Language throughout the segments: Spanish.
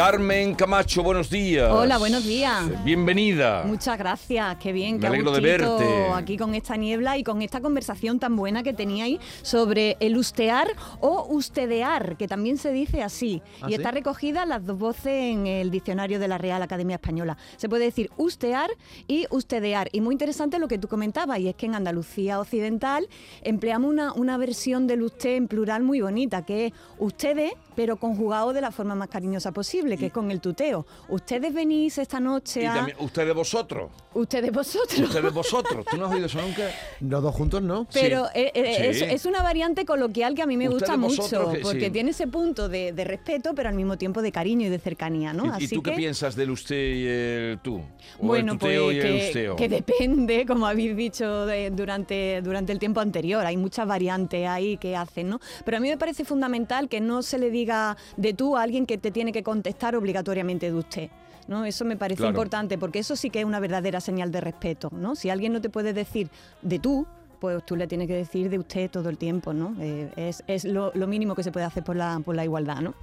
Carmen Camacho, buenos días. Hola, buenos días. Bienvenida. Muchas gracias, qué bien, Me qué alegro de verte. aquí con esta niebla y con esta conversación tan buena que teníais sobre el ustear o ustedear, que también se dice así. ¿Ah, y sí? está recogida las dos voces en el diccionario de la Real Academia Española. Se puede decir ustear y ustedear. Y muy interesante lo que tú comentabas, y es que en Andalucía Occidental empleamos una, una versión del usted en plural muy bonita, que es ustedes, pero conjugado de la forma más cariñosa posible, que es con el tuteo. Ustedes venís esta noche Y a... también, ustedes vosotros. Ustedes vosotros. Ustedes vosotros. ¿Tú no has oído eso nunca? Los dos juntos no. Pero eh, eh, Sí. es, es una variante coloquial que a mí me Ustedes gusta mucho, que- porque sí. tiene ese punto de, de respeto, pero al mismo tiempo de cariño y de cercanía, ¿no? ¿Y, y tú qué piensas del usted y el tú? ¿O Bueno, el tuteo pues y el que, usteo? que depende, como habéis dicho de- durante, durante el tiempo anterior. Hay muchas variantes ahí que hacen, ¿no? Pero a mí me parece fundamental que no se le diga de tú a alguien que te tiene que contestar obligatoriamente de usted. ¿No? Eso me parece Claro. importante porque eso sí que es una verdadera señal de respeto. ¿no? Si alguien no te puede decir de tú, pues tú le tienes que decir de usted todo el tiempo. ¿no? Eh, es es lo, lo mínimo que se puede hacer por la, por la igualdad. ¿no?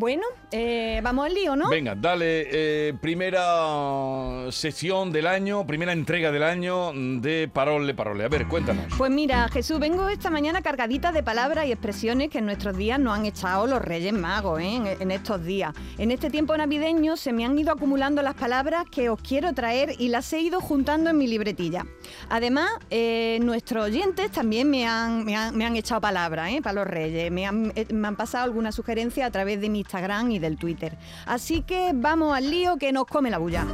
Bueno, eh, vamos al lío, ¿no? Venga, dale, eh, primera sección del año, primera entrega del año de Parole Parole. A ver, cuéntanos. Pues mira, Jesús, vengo esta mañana cargadita de palabras y expresiones que en nuestros días nos han echado los Reyes Magos, ¿eh? en, en estos días. En este tiempo navideño se me han ido acumulando las palabras que os quiero traer y las he ido juntando en mi libretilla. Además, eh, nuestros oyentes también me han, me han, me han echado palabras ¿eh? para los Reyes. Me han, me han pasado alguna sugerencia a través de mi Instagram y del Twitter. Así que vamos al lío que nos come la bulla.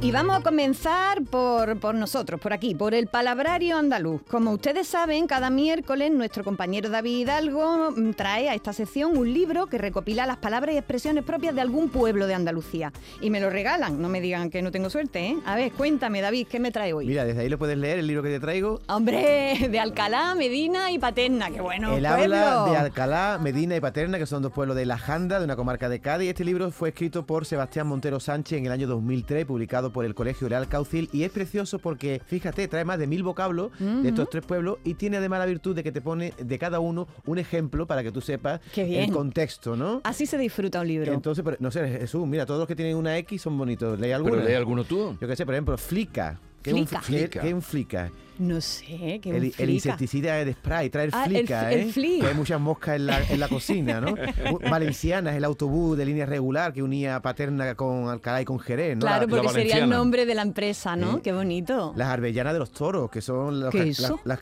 Y vamos a comenzar por, por nosotros, por aquí, por el palabrario andaluz. Como ustedes saben, cada miércoles nuestro compañero David Hidalgo mm, trae a esta sección un libro que recopila las palabras y expresiones propias de algún pueblo de Andalucía. Y me lo regalan, no me digan que no tengo suerte, ¿eh? A ver, cuéntame, David, ¿qué me trae hoy? Mira, desde ahí lo puedes leer, el libro que te traigo. Hombre, de Alcalá, Medina y Paterna, qué bueno. el habla de Alcalá, Medina y Paterna, que son dos pueblos de La Janda, de una comarca de Cádiz. Este libro fue escrito por Sebastián Montero Sánchez en el año 2003, publicado por el Colegio Real Caucil. Y es precioso porque, fíjate, trae más de mil vocablos de estos tres pueblos y tiene además la virtud de que te pone de cada uno un ejemplo para que tú sepas el contexto, ¿no? Así se disfruta un libro. Entonces, pero, no sé, Jesús, mira, todos los que tienen una X son bonitos. ¿Leí alguno? ¿Pero lee alguno tú? Yo qué sé, por ejemplo, flica. ¿Qué es un Flica. Flica. es un flica? no sé, qué El, el flica. insecticida de spray, trae el Ah, el flica, el ¿eh? flic. Que hay muchas moscas en la, en la cocina, ¿no? U- Valenciana es el autobús de línea regular que unía Paterna con Alcalá y con Jerez, ¿no? Claro, La- porque sería el nombre de la empresa, ¿no? Qué bonito. las arbellanas de los toros, que son los, ¿Qué eso? las-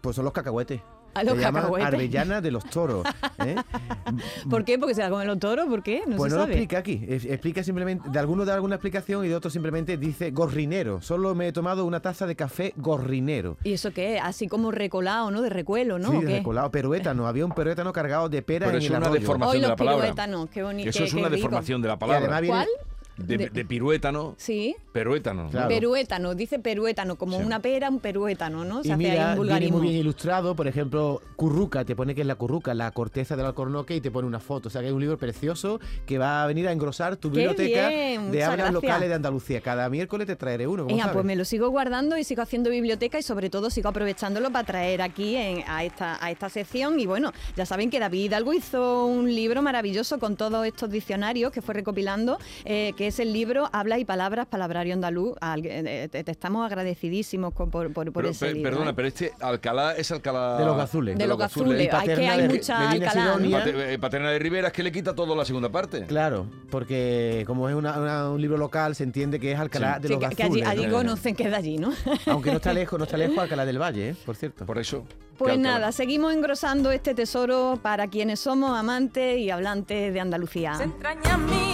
pues son los cacahuetes. Ah, los cacahuetes. arbellanas de los toros. ¿eh? ¿Por qué? Porque se la comen los toros, ¿por qué? No pues se no lo explica aquí. Explica simplemente, de algunos da alguna explicación y de otros simplemente dice gorrinero. Solo me he tomado una taza de café gorrinero. ¿Y eso qué? Así como recolado, ¿no? De recuelo, ¿no? Sí, ¿O de qué? recolado, peruétano. Había un peruétano cargado de Pero en es el una arroyo. deformación Hoy de los la palabra. piruétanos, qué bonito. Eso qué- es una rico. deformación de la Y palabra. además viene- ¿Cuál? De, de- de piruétano. Sí. Peruétano. Claro. Peruétano, dice peruétano, como Sí. una pera, un peruétano, ¿no? Se Y hace ahí mira, un vulgarismo. muy bien ilustrado, por ejemplo, curruca, te pone que es la curruca, la corteza del alcornoque y te pone una foto. O sea que es un libro precioso que va a venir a engrosar tu Qué biblioteca bien, de hablas gracias. locales de Andalucía. Cada miércoles te traeré uno, Venga, pues me lo sigo guardando y sigo haciendo biblioteca y sobre todo sigo aprovechándolo para traer aquí en- a, esta, a esta sección. Y bueno, ya saben que David Hidalgo hizo un libro maravilloso con todos estos diccionarios que fue recopilando, eh, que es el libro Habla y Palabras, Palabrario Andaluz. Al- eh, te, te estamos agradecidísimos con- por, por, por Pero, ese libro. perdona, ¿eh? pero este Alcalá es Alcalá... De los Gazules. De los Gazules. Hay que hay de- mucha Alcalá. ¿no? Eh, Paterna de Rivera es que le quita todo la segunda parte. Claro, porque como es una- una- un libro local, se entiende que es Alcalá Sí. de Sí, los que, que allí, Gazules. allí ¿no? conocen que es de allí, ¿no? Aunque no está lejos, no está lejos Alcalá del Valle, ¿eh? por cierto. Por eso. Pues nada, seguimos engrosando este tesoro para quienes somos amantes y hablantes de Andalucía. Las entrañas mías,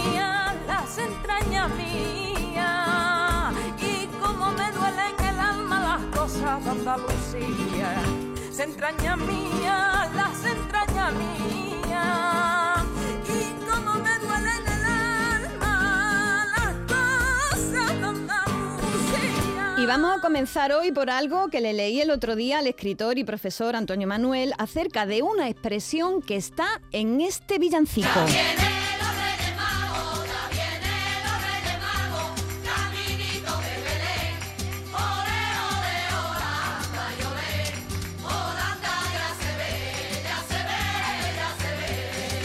las entrañas mías y cómo me duelen el alma las cosas de Andalucía. Se entraña mía, las entrañas mías y cómo me duelen el alma las cosas de Andalucía. Y vamos a comenzar hoy por algo que le leí el otro día al escritor y profesor Antonio Manuel acerca de una expresión que está en este villancico.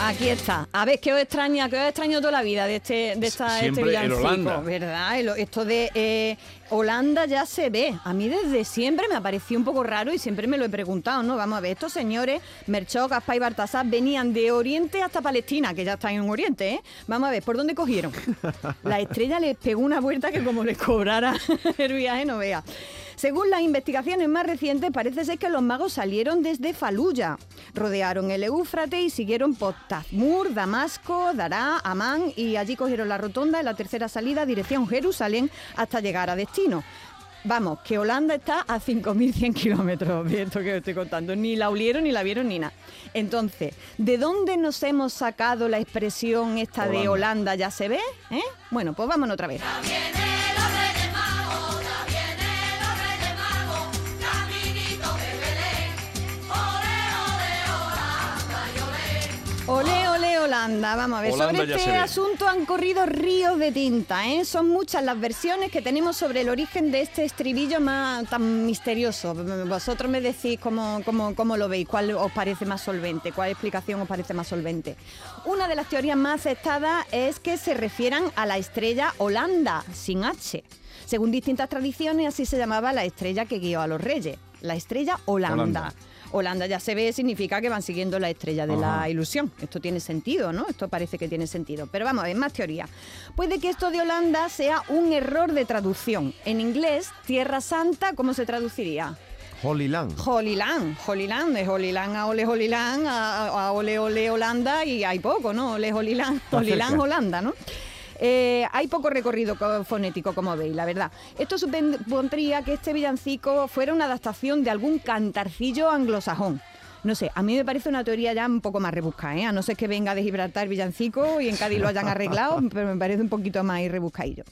Aquí está. A ver, ¿qué os extraña? ¿Qué os extraño toda la vida de este, de esta, este Siempre el villancico? Holanda. ¿Verdad? Esto de eh, Holanda ya se ve. A mí desde siempre me ha parecido un poco raro y siempre me lo he preguntado, ¿no? Vamos a ver, estos señores, Merchó, Gaspar y Bartasar, venían de Oriente hasta Palestina, que ya están en Oriente, ¿eh? Vamos a ver, ¿por dónde cogieron? La estrella les pegó una vuelta que como les cobrara el viaje, no vea. Según las investigaciones más recientes, parece ser que los magos salieron desde Faluya, rodearon el Éufrates y siguieron por Tazmur, Damasco, Dará, Amán y allí cogieron la rotonda en la tercera salida dirección Jerusalén hasta llegar a destino. Vamos, que Holanda está a 5.100 kilómetros de esto que os estoy contando. Ni la olieron, ni la vieron, ni nada. Entonces, ¿de dónde nos hemos sacado la expresión esta de Holanda. Holanda ya se ve? ¿Eh? Bueno, pues vámonos otra vez. Ole, ole, Holanda. Vamos a ver, Holanda sobre este asunto han corrido ríos de tinta. ¿eh? Son muchas las versiones que tenemos sobre el origen de este estribillo más tan misterioso. Vosotros me decís cómo, cómo, cómo lo veis, cuál os parece más solvente, cuál explicación os parece más solvente. Una de las teorías más aceptadas es que se refieran a la estrella Holanda, sin H. Según distintas tradiciones, así se llamaba la estrella que guió a los reyes, la estrella Holanda. Holanda. Holanda ya se ve significa que van siguiendo la estrella de la ilusión. Esto tiene sentido, ¿no? Esto parece que tiene sentido. Pero vamos a ver, más teoría. Puede que esto de Holanda sea un error de traducción. En inglés, Tierra Santa, ¿cómo se traduciría? Holy Land. Holy Land, Holy Land, de Holy Land a Ole Holy Land, a, a Ole Ole Holanda y hay poco, ¿no? Ole Holy Land, Holy. Holanda, ¿no? Eh, hay poco recorrido co- fonético, como veis, la verdad. Esto supondría que este villancico fuera una adaptación de algún cantarcillo anglosajón. No sé, a mí me parece una teoría ya un poco más rebuscada, ¿eh? A no ser que venga de Gibraltar villancico y en Cádiz lo hayan arreglado, pero me parece un poquito más rebuscadillo.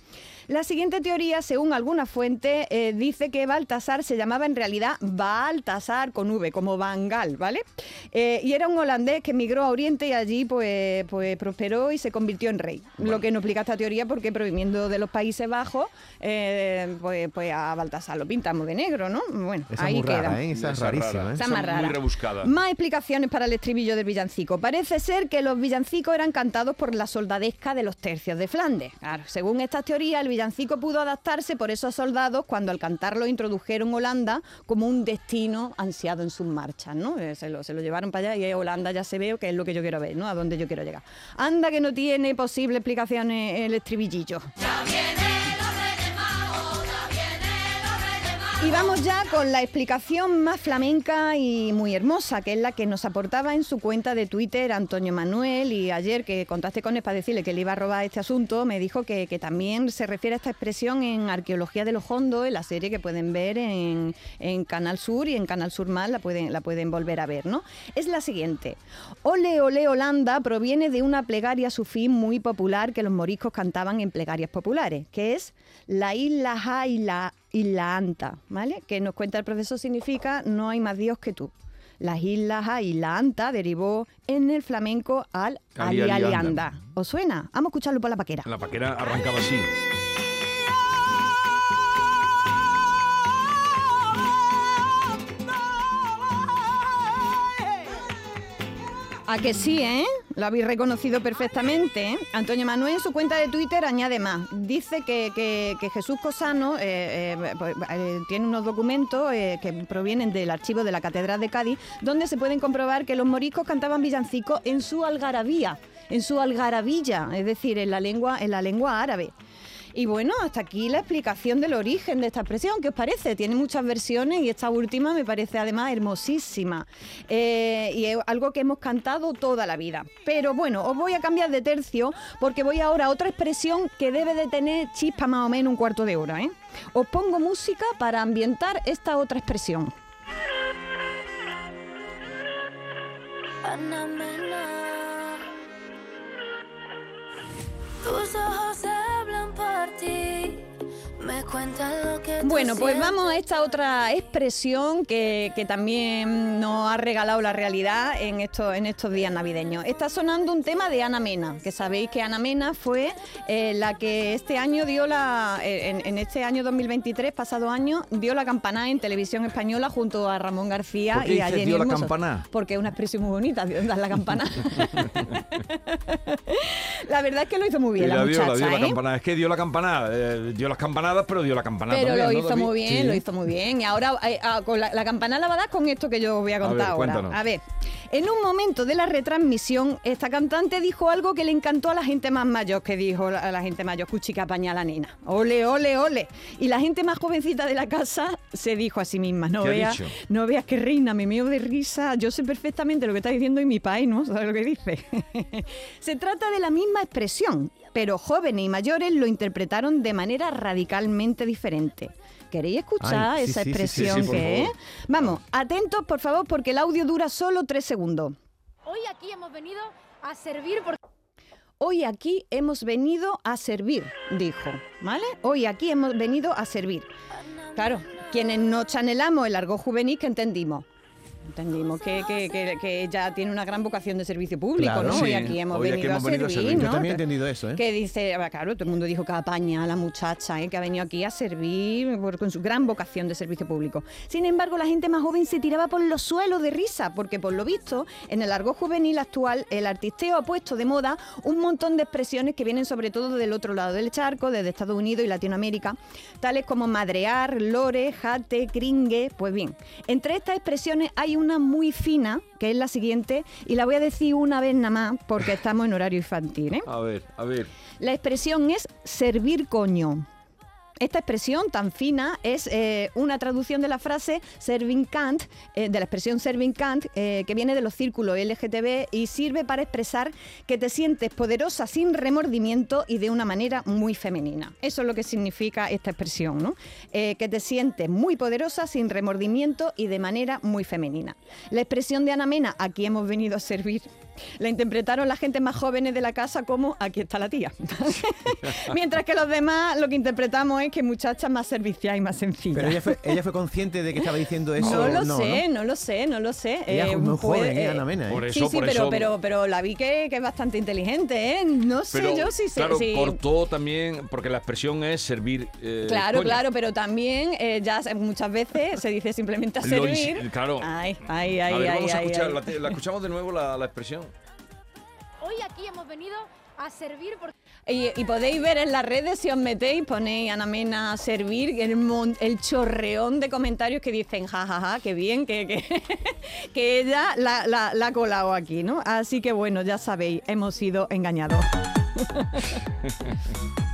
La siguiente teoría, según alguna fuente, eh, dice que Baltasar se llamaba en realidad Baltasar con V, como Bangal, ¿vale? Eh, y era un holandés que emigró a Oriente y allí pues, pues prosperó y se convirtió en rey. Lo que no explica esta teoría porque proviniendo de los Países Bajos, eh, pues, pues a Baltasar lo pintamos de negro, ¿no? Bueno, Esa es ahí muy queda. rara, ¿eh? Esa es rarísima. ¿eh? Esa Esa más muy rara. rebuscada. Más explicaciones para el estribillo del villancico. Parece ser que los villancicos eran cantados por la soldadesca de los tercios de Flandes. Claro, según estas teorías, el villancico pudo adaptarse por esos soldados cuando al cantarlo introdujeron Holanda como un destino ansiado en sus marchas, ¿no? Eh, Se lo, llevaron para allá y Holanda ya se ve que es lo que yo quiero ver, ¿no? A dónde yo quiero llegar. Anda que no tiene posible explicaciones el estribillillo. Y vamos ya con la explicación más flamenca y muy hermosa, que es la que nos aportaba en su cuenta de Twitter Antonio Manuel. Y ayer que contacté con él para decirle que le iba a robar este asunto, me dijo que, también se refiere a esta expresión en Arqueología de los Hondos, en la serie que pueden ver en, Canal Sur y en Canal Sur Más la pueden, la pueden volver a ver, ¿no? Es la siguiente. Ole, ole, Holanda proviene de una plegaria sufí muy popular que los moriscos cantaban en plegarias populares, que es la isla ja y la isla anta, ¿vale? Que nos cuenta el profesor significa no hay más Dios que tú. Las islas ja y la anta derivó en el flamenco al Ali, ali, ali, ali, anda. anda. ¿Os suena? Vamos a escucharlo por la paquera. La paquera arrancaba así. A que sí, ¿eh? Lo habéis reconocido perfectamente. ¿eh? Antonio Manuel en su cuenta de Twitter añade más. Dice que, que- Jesús Cosano eh, eh, pues, tiene unos documentos que provienen del archivo de la Catedral de Cádiz, donde se pueden comprobar que los moriscos cantaban villancicos en su algarabía, en su algarabilla, es decir, en la lengua, en la lengua árabe. Y bueno, hasta aquí la explicación del origen de esta expresión. ¿Qué os parece? Tiene muchas versiones y esta última me parece además hermosísima. Eh, y es algo que hemos cantado toda la vida. Pero bueno, os voy a cambiar de tercio porque voy ahora a otra expresión que debe de tener chispa más o menos un cuarto de hora. ¿eh? Os pongo música para ambientar esta otra expresión. Tus ojos hablan por ti, Bueno, pues vamos a esta otra expresión que, que también nos ha regalado la realidad en estos, en estos días navideños. Está sonando un tema de Ana Mena, que sabéis que Ana Mena fue eh, la que este año dio la, eh, en, en este año 2023, pasado año, dio la campana en televisión española junto a Ramón García ¿Por qué y a Jenny dio la campana? Porque es una expresión muy bonita, dar la campana. la verdad es que lo hizo muy bien la, la dio, muchacha, la dio la ¿eh? campanada. Es que dio la campanada. eh, dio las campanadas, pero dio la campanada Pero lo ¿no, hizo muy bien, Sí. lo hizo muy bien. Y ahora eh, ah, con la, la campana la va a dar con esto que yo voy a ver, contar ahora. A ver, en un momento de la retransmisión, esta cantante dijo algo que le encantó a la gente más mayor, que dijo la- a la gente mayor, cuchica apaña a la nena. Ole, ole, ole. Y la gente más jovencita de la casa se dijo a sí misma, no ¿Qué ha veas, no veas que reina, me meo de risa, yo sé perfectamente lo que está diciendo y mi país, ¿no? ¿Sabes lo que dice? se trata de la misma expresión, pero jóvenes y mayores lo interpretaron de manera radicalmente diferente. ¿Queréis escuchar Ay, sí, esa sí, sí, sí, expresión sí, que es? Vamos, atentos por favor porque el audio dura solo tres segundos. Hoy aquí hemos venido a servir porque Hoy aquí hemos venido a servir, dijo, ¿vale? Hoy aquí hemos venido a servir. Claro, quienes no chanelamos el argot juvenil, que entendimos? Entendimos que, que, que- que ella tiene una gran vocación de servicio público, Claro. ¿no? Sí, Hoy aquí hemos, hoy aquí venido, hemos a venido a servir, servir. ¿no? Yo también he entendido eso, ¿eh? Que dice, claro, todo el mundo dijo que apaña a la muchacha, ¿eh? que ha venido aquí a servir por- con su gran vocación de servicio público. Sin embargo, la gente más joven se tiraba por los suelos de risa, porque por lo visto, en el argot juvenil actual, el artisteo ha puesto de moda un montón de expresiones que vienen sobre todo del otro lado del charco, desde Estados Unidos y Latinoamérica, tales como madrear, lore, jate, cringue. Pues bien, entre estas expresiones hay una muy fina, que es la siguiente, y la voy a decir una vez nada más, porque estamos en horario infantil, ¿eh? A ver, a ver. La expresión es servir coño. Esta expresión tan fina es eh, una traducción de la frase serving can't, eh, de la expresión serving can't, eh, que viene de los círculos LGTB y sirve para expresar que te sientes poderosa sin remordimiento y de una manera muy femenina. Eso es lo que significa esta expresión, ¿no? Eh, que te sientes muy poderosa sin remordimiento y de manera muy femenina. La expresión de Ana Mena, aquí hemos venido a servir, la interpretaron la gente más jóvenes de la casa como aquí está la tía. Mientras que los demás lo que interpretamos es que muchacha más servicial y más sencilla. Pero ella fue, ella fue consciente de que estaba diciendo eso. no lo no, sé, ¿no? no lo sé, no lo sé. Ella Eh, es muy joven, ¿eh? eh, Ana Mena. ¿eh? Por Sí, eso, sí, por pero, eso. pero, pero la vi que, que es bastante inteligente, ¿eh? No sé Pero, yo si sé. claro, si- cortó también, porque la expresión es servir. eh, Claro, coño. claro, pero también eh, ya muchas veces se dice simplemente a Lo servir. ins- claro. Ay, ay, ay, a ver, ay, vamos a ay, escuchar, ay. La, la escuchamos de nuevo la, la expresión. Hoy aquí hemos venido a servir porque Y, y podéis ver en las redes, si os metéis, ponéis Ana Mena a servir, el, mon- el chorreón de comentarios que dicen, jajaja, ja, ja, qué bien, que, que, que ella la, la- la ha colado aquí, ¿no? Así que bueno, ya sabéis, hemos sido engañados.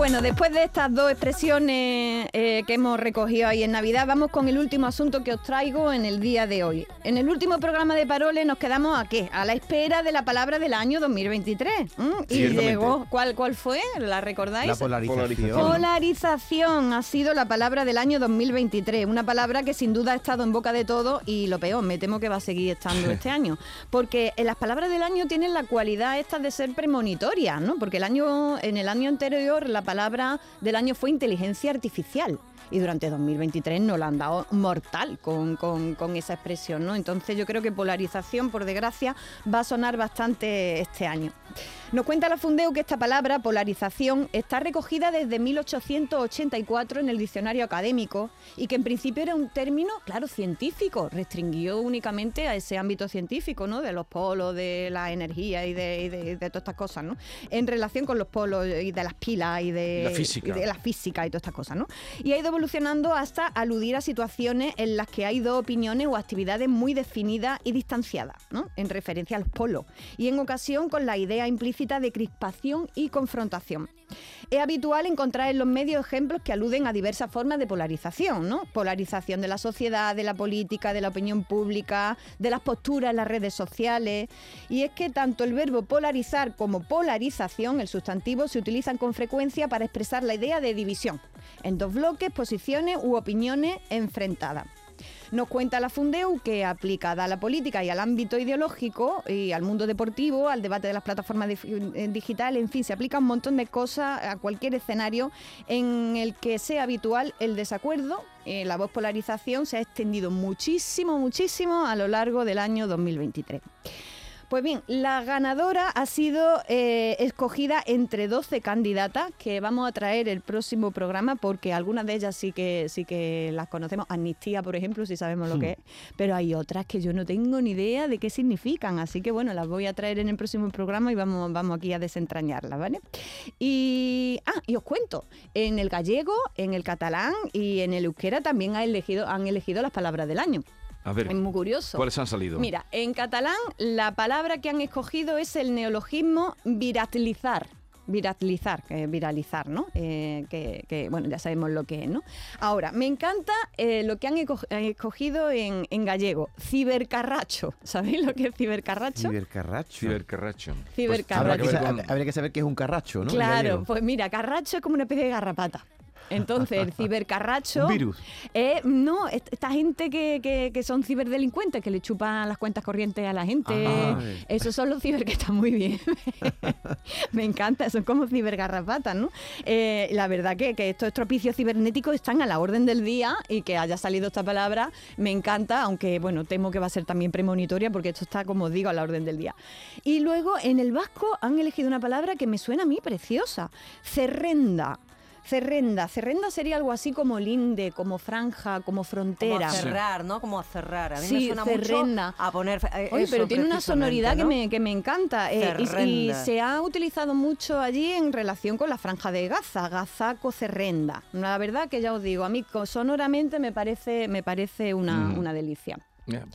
Bueno, después de estas dos expresiones eh, que hemos recogido ahí en Navidad, vamos con el último asunto que os traigo en el día de hoy. En el último programa de Parole nos quedamos a qué? A la espera de la palabra del año 2023. ¿m? Y llegó, ¿cuál, ¿cuál fue? ¿La recordáis? La polarización. Polarización. Ha sido la palabra del año 2023, una palabra que sin duda ha estado en boca de todos y lo peor, me temo que va a seguir estando este año, porque eh, las palabras del año tienen la cualidad esta de ser premonitorias, ¿no? Porque el año en el año anterior la palabra del año fue inteligencia artificial. Y durante 2023 nos la han dado mortal con, con- con esa expresión, ¿no? Entonces yo creo que polarización, por desgracia, va a sonar bastante este año. Nos cuenta la Fundeu que esta palabra, polarización, está recogida desde 1884 en el diccionario académico y que en principio era un término, claro, científico, restringido únicamente a ese ámbito científico, ¿no? De los polos, de la energía y de, y de- de todas estas cosas, ¿no? En relación con los polos y de las pilas y de, La física. y de la física y todas estas cosas, ¿no? Y ha ido evolucionando hasta aludir a situaciones en las que hay dos opiniones o actividades muy definidas y distanciadas, ¿no? En referencia a los polos. Y en ocasión con la idea implícita de crispación y confrontación. Es habitual encontrar en los medios ejemplos que aluden a diversas formas de polarización, ¿no? Polarización de la sociedad, de la política, de la opinión pública, de las posturas en las redes sociales. Y es que tanto el verbo polarizar como polarización, el sustantivo, se utilizan con frecuencia para expresar la idea de división en dos bloques, posiciones u opiniones enfrentadas. Nos cuenta la Fundeu que aplicada a la política y al ámbito ideológico y al mundo deportivo, al debate de las plataformas eh, digitales, en fin, se aplica un montón de cosas a cualquier escenario en el que sea habitual el desacuerdo. Eh, la voz polarización se ha extendido muchísimo, muchísimo a lo largo del año 2023. Pues bien, la ganadora ha sido eh, escogida entre 12 candidatas que vamos a traer el próximo programa porque algunas de ellas sí que sí que las conocemos. Amnistía, por ejemplo, si sabemos lo que es. Pero hay otras que yo no tengo ni idea de qué significan. Así que bueno, las voy a traer en el próximo programa y vamos, vamos aquí a desentrañarlas, ¿vale? Y, ah, y os cuento, en el gallego, en el catalán y en el euskera también ha elegido, han elegido las palabras del año. A ver, Es muy curioso. ¿cuáles han salido? Mira, en catalán la palabra que han escogido es el neologismo viralizar. Viralizar, que es viralizar, ¿no? Eh, que, que, bueno, ya sabemos lo que es, ¿no? Ahora, me encanta eh, lo que han escogido en, en gallego, cibercarracho. ¿Sabéis lo que es cibercarracho? Cibercarracho. Cibercarracho. Cibercarracho. Habrá que, Habrá que ver sa- con- habría que saber qué es un carracho, ¿no? Claro, pues mira, carracho es como una especie de garrapata. Entonces, el cibercarracho... Un virus. Eh, no, est- esta gente que, que- que son ciberdelincuentes, que le chupan las cuentas corrientes a la gente. Ah. Esos son los ciber que están muy bien. Me encanta, son como cibergarrapatas, ¿no? Eh, la verdad que, que estos estropicios cibernéticos están a la orden del día y que haya salido esta palabra me encanta, aunque bueno, temo que va a ser también premonitoria porque esto está, como digo, a la orden del día. Y luego en el vasco han elegido una palabra que me suena a mí preciosa, cerrenda. Cerrenda. Cerrenda sería algo así como linde, como franja, como Como frontera. a cerrar, ¿no? Como a cerrar. A mí Sí, me suena cerrenda. mucho a poner. eh, Oye, eso pero tiene una sonoridad que, me, que me encanta. eh, y- se ha utilizado mucho allí en relación con la franja de Gaza, Gazaco Cerrenda. La verdad que ya os digo, a mí sonoramente me parece, me parece una, Mm. una delicia.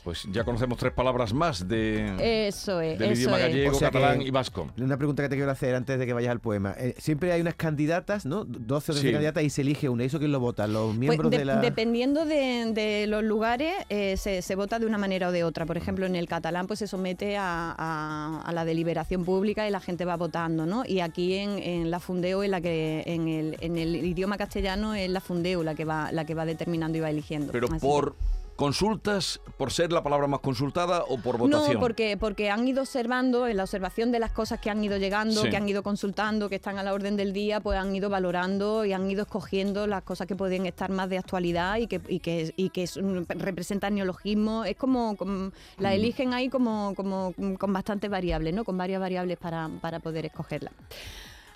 Pues ya conocemos tres palabras más de, Eso es, del eso idioma es. gallego, O sea que- catalán y vasco. Una pregunta que te quiero hacer antes de que vayas al poema. Eh, siempre hay unas candidatas, ¿no? 12 o 13 Sí. candidatas y se elige una. ¿Y eso quién lo vota? ¿Los Pues miembros de- de la...? Dependiendo de, de los lugares, eh, se, se vota de una manera o de otra. Por ejemplo, en el catalán pues se somete a, a- a la deliberación pública y la gente va votando, ¿no? Y aquí en, en la Fundeo, en la que en el, en el idioma castellano es la Fundeo la que va la que va determinando y va eligiendo. Pero Así por consultas, por ser la palabra más consultada o por votación. No, porque, porque han ido observando, en la observación de las cosas que han ido llegando, Sí. que han ido consultando, que están a la orden del día, pues han ido valorando y han ido escogiendo las cosas que pueden estar más de actualidad y que, y que, y que es- representan neologismo. Es como, como- la Mm. eligen ahí como, como con bastantes variables, ¿no? Con varias variables para, para poder escogerla.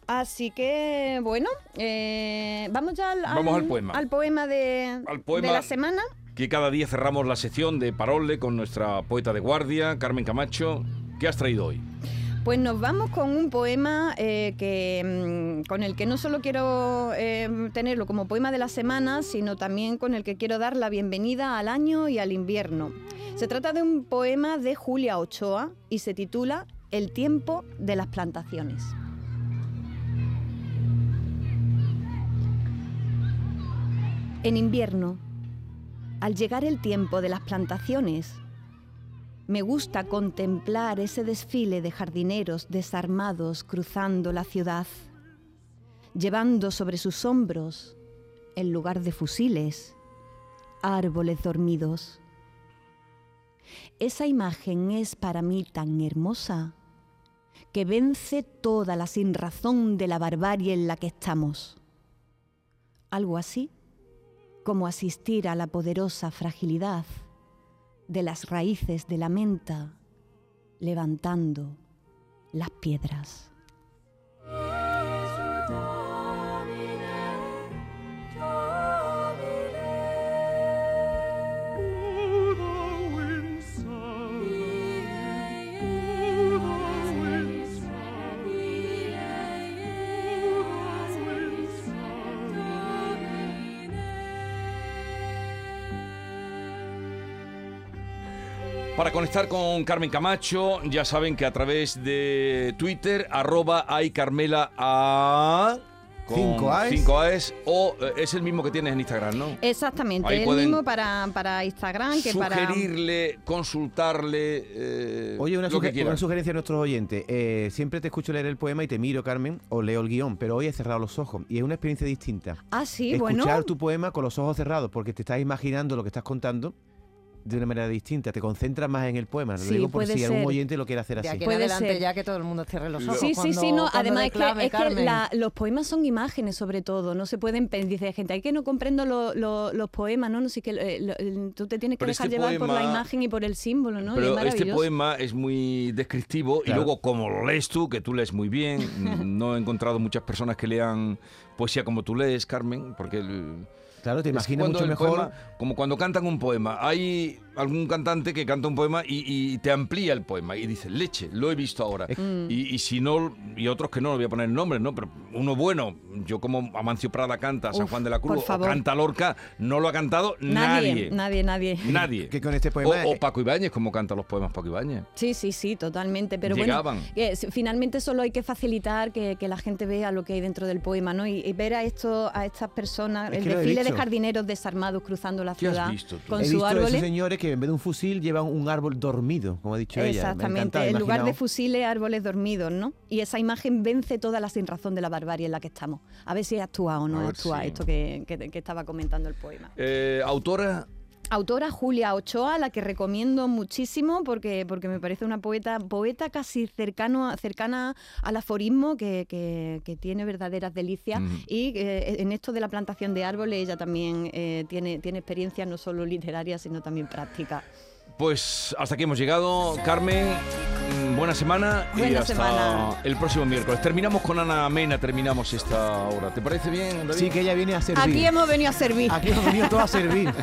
Así que, bueno, eh, vamos ya al, Vamos al poema. al poema de, Al poema. de la semana. Que cada día cerramos la sección de Parole con nuestra poeta de guardia, Carmen Camacho. ¿Qué has traído hoy? Pues nos vamos con un poema eh, que, mm, con el que no solo quiero eh, tenerlo como poema de la semana, sino también con el que quiero dar la bienvenida al año y al invierno. Se trata de un poema de Julia Ochoa y se titula El tiempo de las plantaciones. En invierno, al llegar el tiempo de las plantaciones, me gusta contemplar ese desfile de jardineros desarmados cruzando la ciudad, llevando sobre sus hombros, en lugar de fusiles, árboles dormidos. Esa imagen es para mí tan hermosa que vence toda la sinrazón de la barbarie en la que estamos. Algo así como asistir a la poderosa fragilidad de las raíces de la menta levantando las piedras. Para conectar con Carmen Camacho, ya saben que a través de Twitter, arroba hay Carmela A. con Cinco A's. cinco A's, o eh, es el mismo que tienes en Instagram, ¿no? Exactamente, Ahí el mismo para, para Instagram que para... Sugerirle, consultarle, eh, Oye, una, lo que suge- quieran. una sugerencia a nuestros oyentes. Eh, siempre te escucho leer el poema y te miro, Carmen, o leo el guion, pero hoy he cerrado los ojos y es una experiencia distinta. Ah, sí, Escuchar bueno. tu poema con los ojos cerrados porque te estás imaginando lo que estás contando de una manera distinta, te concentras más en el poema. Lo Sí, digo por si algún ser. oyente lo quiere hacer De así. aquí en Puede adelante ser. ya que todo el mundo cierre los ojos. Sí, sí, cuando- sí, no. cuando Además es declame, que, es que la- los poemas son imágenes sobre todo, no se pueden, dice gente, hay que no comprendo lo- lo- los poemas, ¿no? No sé que eh, lo- tú te tienes que Pero dejar este llevar por la poema- imagen y por el símbolo, ¿no? Y es Pero este poema es muy descriptivo y Claro. luego como lo lees tú, que tú lees muy bien, no he encontrado muchas personas que lean poesía como tú lees, Carmen, porque el- Claro, te cuando mucho mejor. poema- como cuando cantan un poema. Hay algún cantante que canta un poema y, y te amplía el poema y dice, leche, lo he visto ahora. Y, y si no, y otros que no, no voy a poner nombres, ¿no? Pero uno bueno, yo como Amancio Prada canta, San Uf, Juan de la Cruz, o canta Lorca, no lo ha cantado Nadie, nadie. nadie, nadie. Que con este O, poema. o Paco Ibáñez, como canta los poemas Paco Ibáñez. Sí, sí, sí, totalmente. Pero Llegaban. bueno, que finalmente solo hay que facilitar que, que la gente vea lo que hay dentro del poema, ¿no? Y, y ver a esto, a estas personas, Es el desfile de jardineros desarmados cruzando la ¿Qué has ciudad visto tú? con sus esos árboles. señores que en vez de un fusil llevan un árbol dormido, como ha dicho ella. Exactamente, encantado, he en lugar de fusiles, árboles dormidos, ¿no? Y esa imagen vence toda la sinrazón de la barbarie en la que estamos. A ver si actúa o no actúa si- esto que, que- que estaba comentando el poema. Eh, autora, Autora Julia Ochoa, la que recomiendo muchísimo porque, porque me parece una poeta, poeta casi cercano, cercana al aforismo que, que- que tiene verdaderas delicias y eh, en esto de la plantación de árboles ella también eh, tiene, tiene experiencia no solo literaria sino también práctica. pues hasta aquí hemos llegado. Carmen, buena semana y Buena hasta semana. el próximo miércoles. Terminamos con Ana Mena, terminamos esta hora. ¿Te parece bien, David? Sí, que ella viene a servir. Aquí hemos venido a servir. Aquí hemos venido todos a servir.